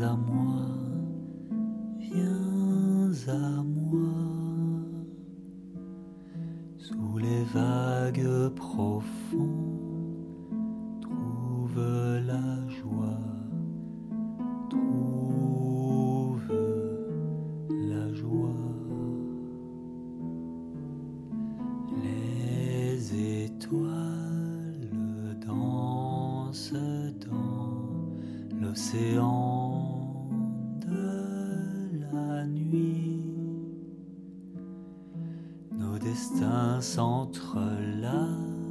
à moi, viens à moi. Sous les vagues profondes, trouve la joie. trouve la joie. Les étoiles dansent l'océan nuit. Nos destins s'entrelacent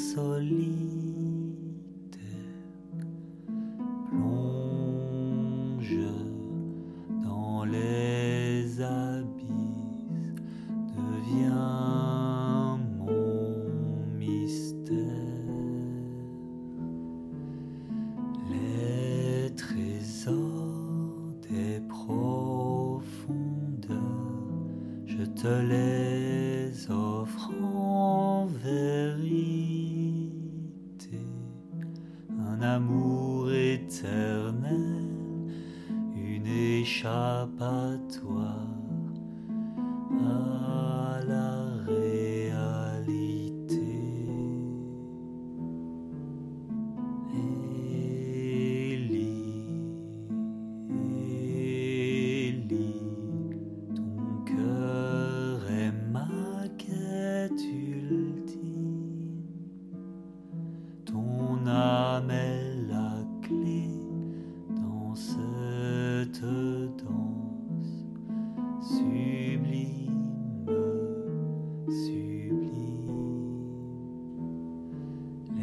solitaire, plonge dans les abysses, deviens mon mystère. Les trésors des profondeurs, je te les Un amour éternel, une échappatoire à la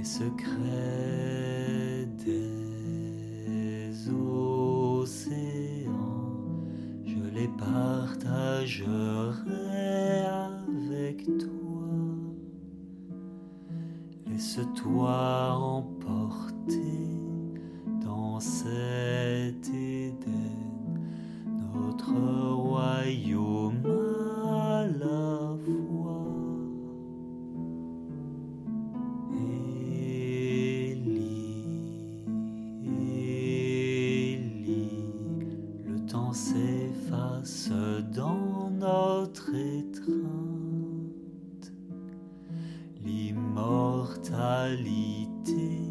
secrets des océans, je les partagerai avec toi. Laisse-toi emporter dans cet Éden, notre royaume s'efface dans notre étreinte. L'immortalité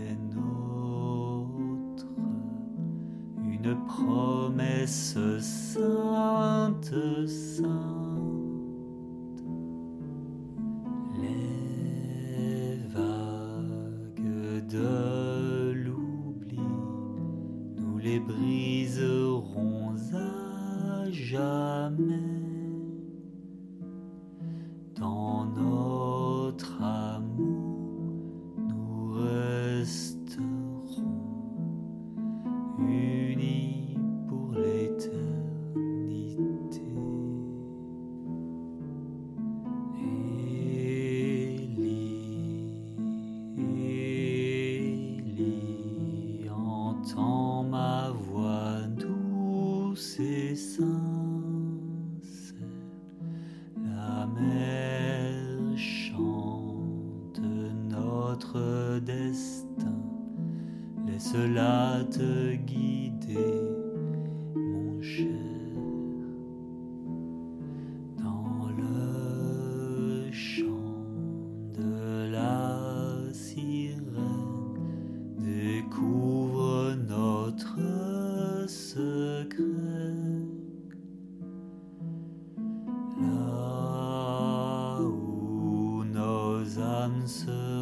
est nôtre, une promesse sainte, sainte. Les briserons à jamais. Dans notre Laisse-la te guider, mon cher. Dans le chant de la sirène, découvre notre secret. Là où nos âmes se